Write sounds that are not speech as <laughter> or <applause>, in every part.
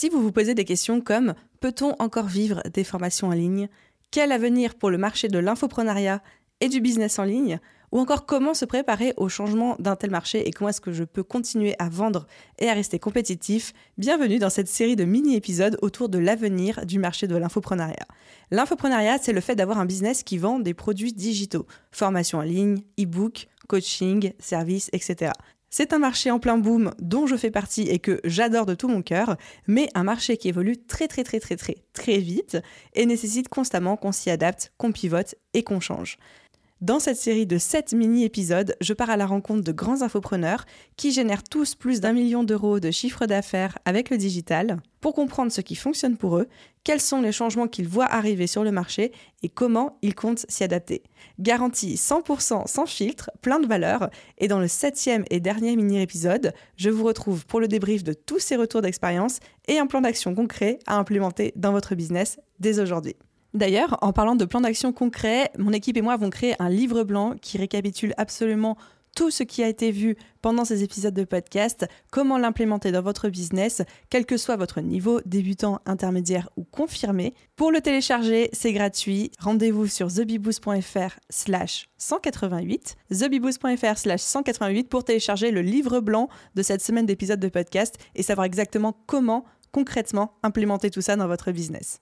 Si vous vous posez des questions comme peut-on encore vivre des formations en ligne? Quel avenir pour le marché de l'infoprenariat et du business en ligne? Ou encore comment se préparer au changement d'un tel marché et comment est-ce que je peux continuer à vendre et à rester compétitif? Bienvenue dans cette série de mini-épisodes autour de l'avenir du marché de l'infoprenariat. L'infoprenariat, c'est le fait d'avoir un business qui vend des produits digitaux, formation en ligne, e-book, coaching, services, etc. C'est un marché en plein boom dont je fais partie et que j'adore de tout mon cœur, mais un marché qui évolue très très très très très très vite et nécessite constamment qu'on s'y adapte, qu'on pivote et qu'on change. Dans cette série de 7 mini-épisodes, je pars à la rencontre de grands infopreneurs qui génèrent tous plus d'un million d'euros de chiffre d'affaires avec le digital pour comprendre ce qui fonctionne pour eux, quels sont les changements qu'ils voient arriver sur le marché et comment ils comptent s'y adapter. Garantie 100% sans filtre, plein de valeur. Et dans le septième et dernier mini-épisode, je vous retrouve pour le débrief de tous ces retours d'expérience et un plan d'action concret à implémenter dans votre business dès aujourd'hui. D'ailleurs, en parlant de plan d'action concret, mon équipe et moi avons créé un livre blanc qui récapitule absolument tout ce qui a été vu pendant ces épisodes de podcast, comment l'implémenter dans votre business, quel que soit votre niveau, débutant, intermédiaire ou confirmé. Pour le télécharger, c'est gratuit. Rendez-vous sur thebiboost.fr slash 188, thebiboost.fr slash 188 pour télécharger le livre blanc de cette semaine d'épisodes de podcast et savoir exactement comment concrètement implémenter tout ça dans votre business.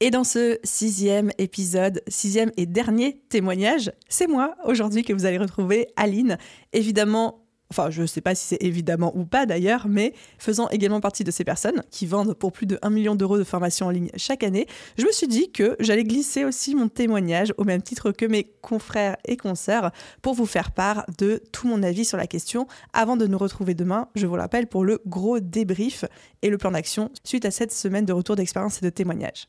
Et dans ce sixième épisode, sixième et dernier témoignage, c'est moi aujourd'hui que vous allez retrouver Aline. Évidemment, enfin je ne sais pas si c'est évidemment ou pas d'ailleurs, mais faisant également partie de ces personnes qui vendent pour plus de 1 million d'euros de formation en ligne chaque année, je me suis dit que j'allais glisser aussi mon témoignage au même titre que mes confrères et consoeurs pour vous faire part de tout mon avis sur la question avant de nous retrouver demain, je vous rappelle, pour le gros débrief et le plan d'action suite à cette semaine de retour d'expérience et de témoignages.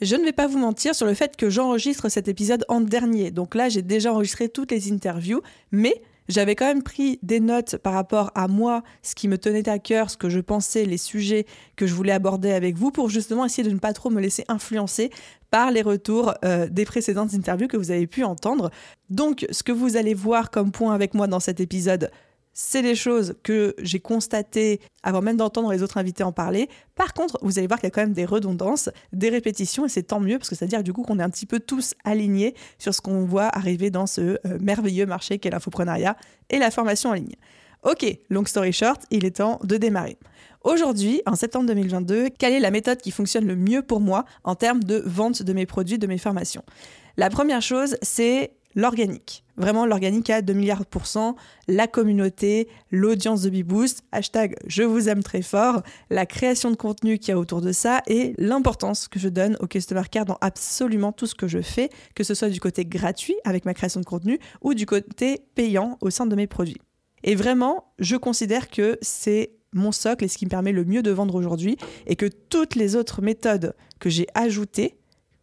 Je ne vais pas vous mentir sur le fait que j'enregistre cet épisode en dernier. Donc là, j'ai déjà enregistré toutes les interviews, mais j'avais quand même pris des notes par rapport à moi, ce qui me tenait à cœur, ce que je pensais, les sujets que je voulais aborder avec vous, pour justement essayer de ne pas trop me laisser influencer par les retours euh, des précédentes interviews que vous avez pu entendre. Donc, ce que vous allez voir comme point avec moi dans cet épisode, c'est des choses que j'ai constatées avant même d'entendre les autres invités en parler. Par contre, vous allez voir qu'il y a quand même des redondances, des répétitions, et c'est tant mieux parce que c'est-à-dire du coup qu'on est un petit peu tous alignés sur ce qu'on voit arriver dans ce euh, merveilleux marché qu'est l'infoprenariat et la formation en ligne. Ok, long story short, il est temps de démarrer. Aujourd'hui, en septembre 2022, quelle est la méthode qui fonctionne le mieux pour moi en termes de vente de mes produits, de mes formations? La première chose, c'est l'organique. Vraiment, l'organique à 2 milliards de pourcents, la communauté, l'audience de Beboost, hashtag je vous aime très fort, la création de contenu qu'il y a autour de ça et l'importance que je donne au Customer Care dans absolument tout ce que je fais, que ce soit du côté gratuit avec ma création de contenu ou du côté payant au sein de mes produits. Et vraiment, je considère que c'est mon socle et ce qui me permet le mieux de vendre aujourd'hui et que toutes les autres méthodes que j'ai ajoutées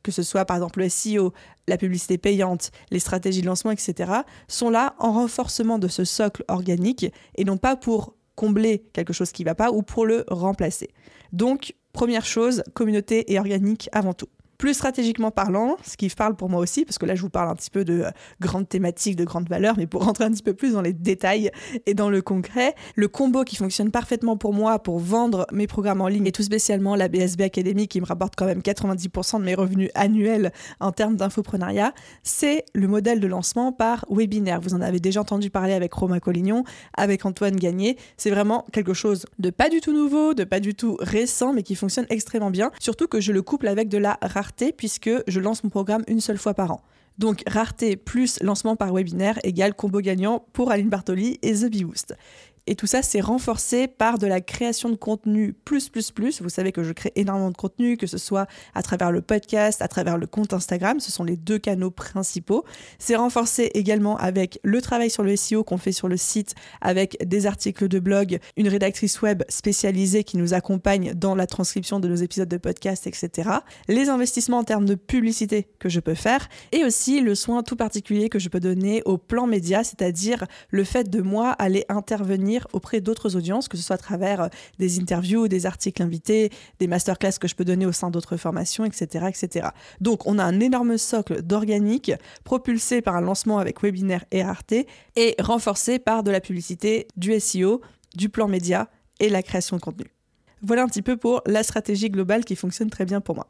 que ce soit par exemple le SEO, la publicité payante, les stratégies de lancement, etc., sont là en renforcement de ce socle organique et non pas pour combler quelque chose qui ne va pas ou pour le remplacer. Donc, première chose, communauté et organique avant tout. Plus stratégiquement parlant, ce qui parle pour moi aussi, parce que là je vous parle un petit peu de euh, grandes thématiques, de grandes valeurs, mais pour rentrer un petit peu plus dans les détails et dans le concret, le combo qui fonctionne parfaitement pour moi pour vendre mes programmes en ligne et tout spécialement la BSB Academy qui me rapporte quand même 90% de mes revenus annuels en termes d'infoprenariat, c'est le modèle de lancement par webinaire. Vous en avez déjà entendu parler avec Romain Collignon, avec Antoine Gagné. C'est vraiment quelque chose de pas du tout nouveau, de pas du tout récent, mais qui fonctionne extrêmement bien. Surtout que je le couple avec de la rareté puisque je lance mon programme une seule fois par an. Donc rareté plus lancement par webinaire égale combo gagnant pour Aline Bartoli et The Boost. Et tout ça, c'est renforcé par de la création de contenu plus, plus, plus. Vous savez que je crée énormément de contenu, que ce soit à travers le podcast, à travers le compte Instagram. Ce sont les deux canaux principaux. C'est renforcé également avec le travail sur le SEO qu'on fait sur le site, avec des articles de blog, une rédactrice web spécialisée qui nous accompagne dans la transcription de nos épisodes de podcast, etc. Les investissements en termes de publicité que je peux faire et aussi le soin tout particulier que je peux donner au plan média, c'est-à-dire le fait de moi aller intervenir auprès d'autres audiences, que ce soit à travers euh, des interviews, des articles invités, des masterclass que je peux donner au sein d'autres formations, etc., etc. Donc, on a un énorme socle d'organique propulsé par un lancement avec webinaire et rareté et renforcé par de la publicité, du SEO, du plan média et la création de contenu. Voilà un petit peu pour la stratégie globale qui fonctionne très bien pour moi.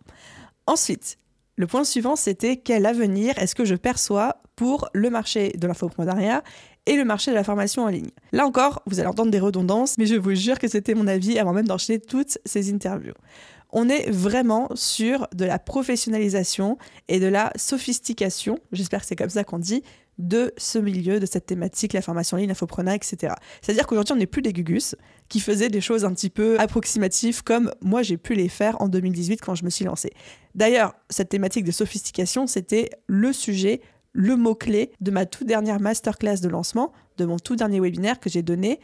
Ensuite, le point suivant, c'était quel avenir est-ce que je perçois pour le marché de l'infoprenariat et le marché de la formation en ligne. Là encore, vous allez entendre des redondances, mais je vous jure que c'était mon avis avant même d'enchaîner toutes ces interviews. On est vraiment sur de la professionnalisation et de la sophistication, j'espère que c'est comme ça qu'on dit, de ce milieu, de cette thématique, la formation en ligne, l'infoprenariat, etc. C'est-à-dire qu'aujourd'hui, on n'est plus des gugus qui faisaient des choses un petit peu approximatives comme moi j'ai pu les faire en 2018 quand je me suis lancée. D'ailleurs, cette thématique de sophistication, c'était le sujet le mot-clé de ma toute dernière masterclass de lancement, de mon tout dernier webinaire que j'ai donné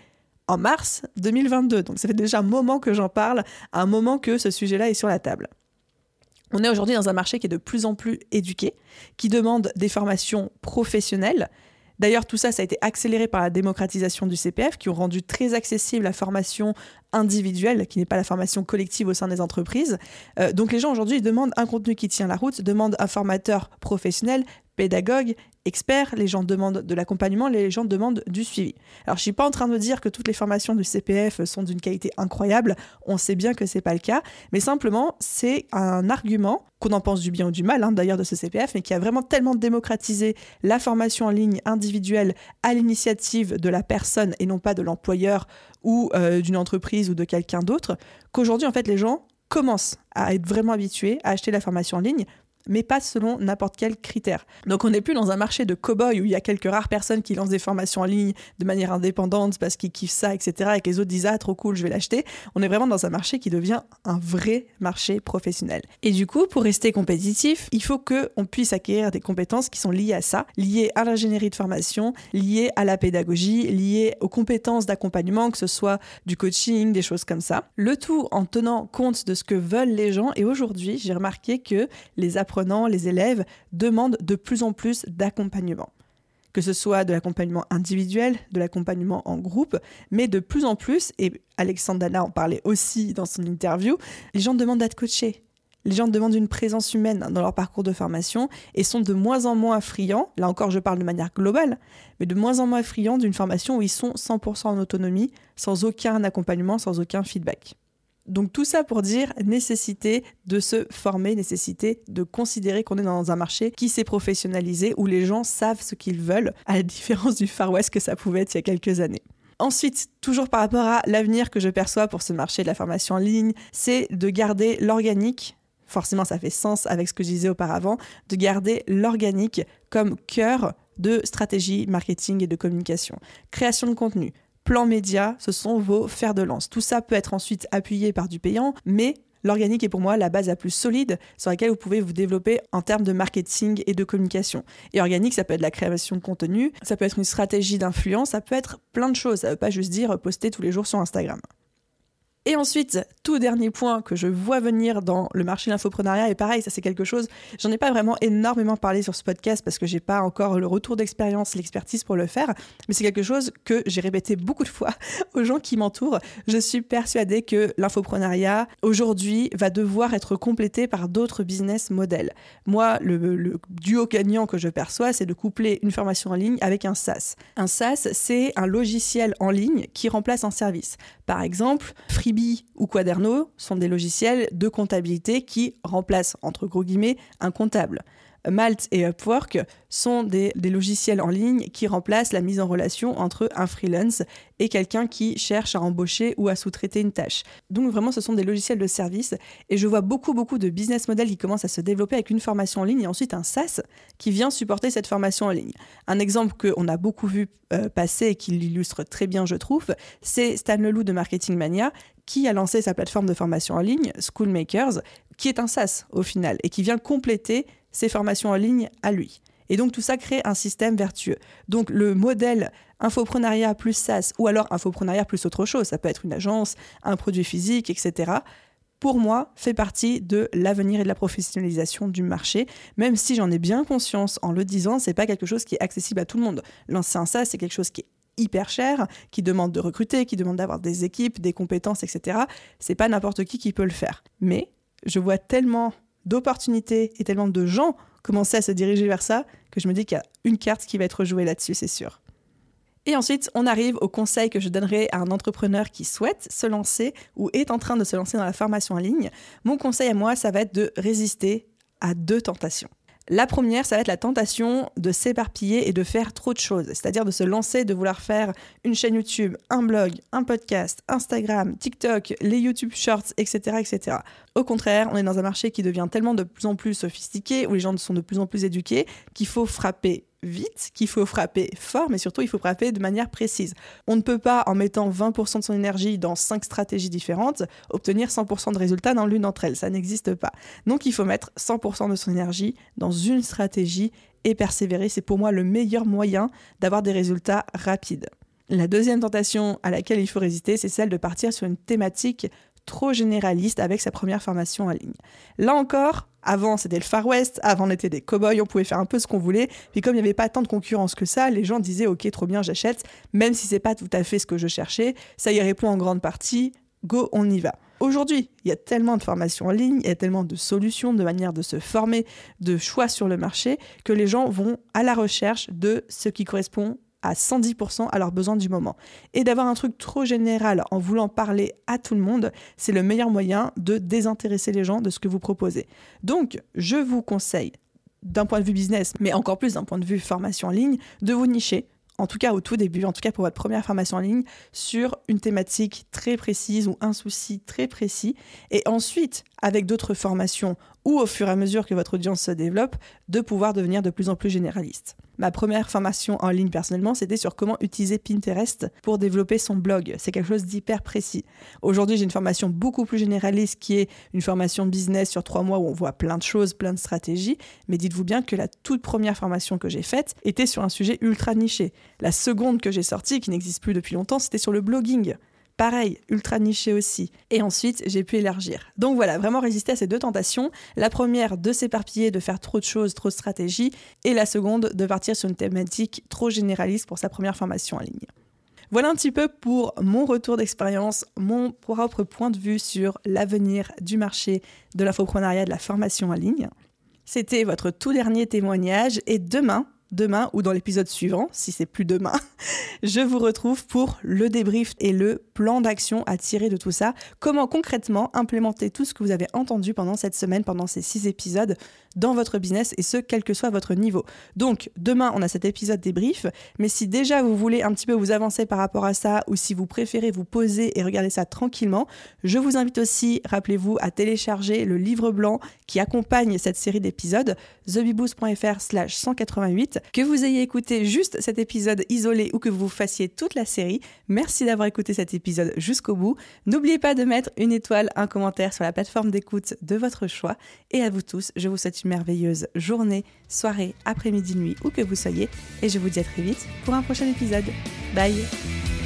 en mars 2022. Donc ça fait déjà un moment que j'en parle, un moment que ce sujet-là est sur la table. On est aujourd'hui dans un marché qui est de plus en plus éduqué, qui demande des formations professionnelles. D'ailleurs, tout ça, ça a été accéléré par la démocratisation du CPF, qui ont rendu très accessible la formation individuelle, qui n'est pas la formation collective au sein des entreprises. Euh, donc les gens aujourd'hui demandent un contenu qui tient la route, demandent un formateur professionnel, pédagogue, expert, les gens demandent de l'accompagnement, les gens demandent du suivi. Alors je suis pas en train de dire que toutes les formations du CPF sont d'une qualité incroyable, on sait bien que c'est pas le cas, mais simplement c'est un argument qu'on en pense du bien ou du mal hein, d'ailleurs de ce CPF, mais qui a vraiment tellement démocratisé la formation en ligne individuelle à l'initiative de la personne et non pas de l'employeur ou euh, d'une entreprise ou de quelqu'un d'autre, qu'aujourd'hui en fait les gens commencent à être vraiment habitués à acheter la formation en ligne mais pas selon n'importe quel critère. Donc on n'est plus dans un marché de cow-boy où il y a quelques rares personnes qui lancent des formations en ligne de manière indépendante parce qu'ils kiffent ça, etc. et que les autres disent ah trop cool, je vais l'acheter. On est vraiment dans un marché qui devient un vrai marché professionnel. Et du coup, pour rester compétitif, il faut qu'on puisse acquérir des compétences qui sont liées à ça, liées à l'ingénierie de formation, liées à la pédagogie, liées aux compétences d'accompagnement, que ce soit du coaching, des choses comme ça. Le tout en tenant compte de ce que veulent les gens. Et aujourd'hui, j'ai remarqué que les les élèves demandent de plus en plus d'accompagnement. Que ce soit de l'accompagnement individuel, de l'accompagnement en groupe, mais de plus en plus, et Alexandre Dana en parlait aussi dans son interview, les gens demandent d'être coachés. Les gens demandent une présence humaine dans leur parcours de formation et sont de moins en moins friands, là encore je parle de manière globale, mais de moins en moins friands d'une formation où ils sont 100% en autonomie, sans aucun accompagnement, sans aucun feedback. Donc tout ça pour dire nécessité de se former, nécessité de considérer qu'on est dans un marché qui s'est professionnalisé, où les gens savent ce qu'ils veulent, à la <laughs> différence du Far West que ça pouvait être il y a quelques années. Ensuite, toujours par rapport à l'avenir que je perçois pour ce marché de la formation en ligne, c'est de garder l'organique, forcément ça fait sens avec ce que je disais auparavant, de garder l'organique comme cœur de stratégie marketing et de communication. Création de contenu, plan média, ce sont vos fers de lance. Tout ça peut être ensuite appuyé par du payant, mais L'organique est pour moi la base la plus solide sur laquelle vous pouvez vous développer en termes de marketing et de communication. Et organique, ça peut être la création de contenu, ça peut être une stratégie d'influence, ça peut être plein de choses. Ça ne veut pas juste dire poster tous les jours sur Instagram. Et ensuite, tout dernier point que je vois venir dans le marché de l'infoprenariat, et pareil, ça c'est quelque chose, j'en ai pas vraiment énormément parlé sur ce podcast parce que j'ai pas encore le retour d'expérience, l'expertise pour le faire, mais c'est quelque chose que j'ai répété beaucoup de fois <laughs> aux gens qui m'entourent. Je suis persuadée que l'infoprenariat aujourd'hui va devoir être complété par d'autres business models. Moi, le, le duo gagnant que je perçois, c'est de coupler une formation en ligne avec un SaaS. Un SaaS, c'est un logiciel en ligne qui remplace un service. Par exemple, Freebie ou Quaderno sont des logiciels de comptabilité qui remplacent, entre gros guillemets, un comptable. Malt et Upwork sont des, logiciels en ligne qui remplacent la mise en relation entre un freelance et quelqu'un qui cherche à embaucher ou à sous-traiter une tâche. Donc vraiment, ce sont des logiciels de service et je vois beaucoup, beaucoup de business models qui commencent à se développer avec une formation en ligne et ensuite un SaaS qui vient supporter cette formation en ligne. Un exemple qu'on a beaucoup vu euh, passer et qui l'illustre très bien, je trouve, c'est Stan Leloup de Marketing Mania qui a lancé sa plateforme de formation en ligne, Schoolmakers, qui est un SaaS au final et qui vient compléter ses formations en ligne à lui. Et donc tout ça crée un système vertueux. Donc le modèle infoprenariat plus SaaS ou alors infoprenariat plus autre chose, ça peut être une agence, un produit physique, etc. Pour moi, fait partie de l'avenir et de la professionnalisation du marché, même si j'en ai bien conscience en le disant, c'est pas quelque chose qui est accessible à tout le monde. Lancer un SaaS, c'est quelque chose qui est hyper cher, qui demande de recruter, qui demande d'avoir des équipes, des compétences, etc. C'est pas n'importe qui qui peut le faire. Mais je vois tellement d'opportunités et tellement de gens commencer à se diriger vers ça que je me dis qu'il y a une carte qui va être jouée là-dessus, c'est sûr. Et ensuite, on arrive au conseil que je donnerai à un entrepreneur qui souhaite se lancer ou est en train de se lancer dans la formation en ligne. Mon conseil à moi, ça va être de résister à deux tentations. La première, ça va être la tentation de s'éparpiller et de faire trop de choses, c'est-à-dire de se lancer, de vouloir faire une chaîne YouTube, un blog, un podcast, Instagram, TikTok, les YouTube Shorts, etc., etc. Au contraire, on est dans un marché qui devient tellement de plus en plus sophistiqué, où les gens sont de plus en plus éduqués, qu'il faut frapper vite, qu'il faut frapper fort, mais surtout il faut frapper de manière précise. On ne peut pas, en mettant 20% de son énergie dans 5 stratégies différentes, obtenir 100% de résultats dans l'une d'entre elles. Ça n'existe pas. Donc il faut mettre 100% de son énergie dans une stratégie et persévérer. C'est pour moi le meilleur moyen d'avoir des résultats rapides. La deuxième tentation à laquelle il faut résister, c'est celle de partir sur une thématique trop généraliste avec sa première formation en ligne. Là encore, avant c'était le Far West, avant on était des cow-boys, on pouvait faire un peu ce qu'on voulait, puis comme il n'y avait pas tant de concurrence que ça, les gens disaient ok trop bien j'achète, même si c'est pas tout à fait ce que je cherchais, ça y répond en grande partie, go on y va. Aujourd'hui, il y a tellement de formations en ligne, il y a tellement de solutions, de manières de se former, de choix sur le marché, que les gens vont à la recherche de ce qui correspond à 110% à leurs besoins du moment. Et d'avoir un truc trop général en voulant parler à tout le monde, c'est le meilleur moyen de désintéresser les gens de ce que vous proposez. Donc, je vous conseille, d'un point de vue business, mais encore plus d'un point de vue formation en ligne, de vous nicher en tout cas au tout début, en tout cas pour votre première formation en ligne, sur une thématique très précise ou un souci très précis. Et ensuite, avec d'autres formations ou au fur et à mesure que votre audience se développe, de pouvoir devenir de plus en plus généraliste. Ma première formation en ligne personnellement, c'était sur comment utiliser Pinterest pour développer son blog. C'est quelque chose d'hyper précis. Aujourd'hui, j'ai une formation beaucoup plus généraliste qui est une formation business sur trois mois où on voit plein de choses, plein de stratégies. Mais dites-vous bien que la toute première formation que j'ai faite était sur un sujet ultra niché. La seconde que j'ai sortie, qui n'existe plus depuis longtemps, c'était sur le blogging. Pareil, ultra niché aussi. Et ensuite, j'ai pu élargir. Donc voilà, vraiment résister à ces deux tentations. La première, de s'éparpiller, de faire trop de choses, trop de stratégies. Et la seconde, de partir sur une thématique trop généraliste pour sa première formation en ligne. Voilà un petit peu pour mon retour d'expérience, mon propre point de vue sur l'avenir du marché de l'infoprenariat de la formation en ligne. C'était votre tout dernier témoignage et demain, demain ou dans l'épisode suivant, si c'est plus demain, <laughs> je vous retrouve pour le débrief et le plan d'action à tirer de tout ça. Comment concrètement implémenter tout ce que vous avez entendu pendant cette semaine, pendant ces six épisodes dans votre business et ce, quel que soit votre niveau. Donc, demain, on a cet épisode débrief, mais si déjà vous voulez un petit peu vous avancer par rapport à ça ou si vous préférez vous poser et regarder ça tranquillement, je vous invite aussi, rappelez-vous, à télécharger le livre blanc qui accompagne cette série d'épisodes, thebiboost.fr slash 188. Que vous ayez écouté juste cet épisode isolé ou que vous fassiez toute la série, merci d'avoir écouté cet épisode jusqu'au bout. N'oubliez pas de mettre une étoile, un commentaire sur la plateforme d'écoute de votre choix. Et à vous tous, je vous souhaite une merveilleuse journée, soirée, après-midi, nuit, où que vous soyez. Et je vous dis à très vite pour un prochain épisode. Bye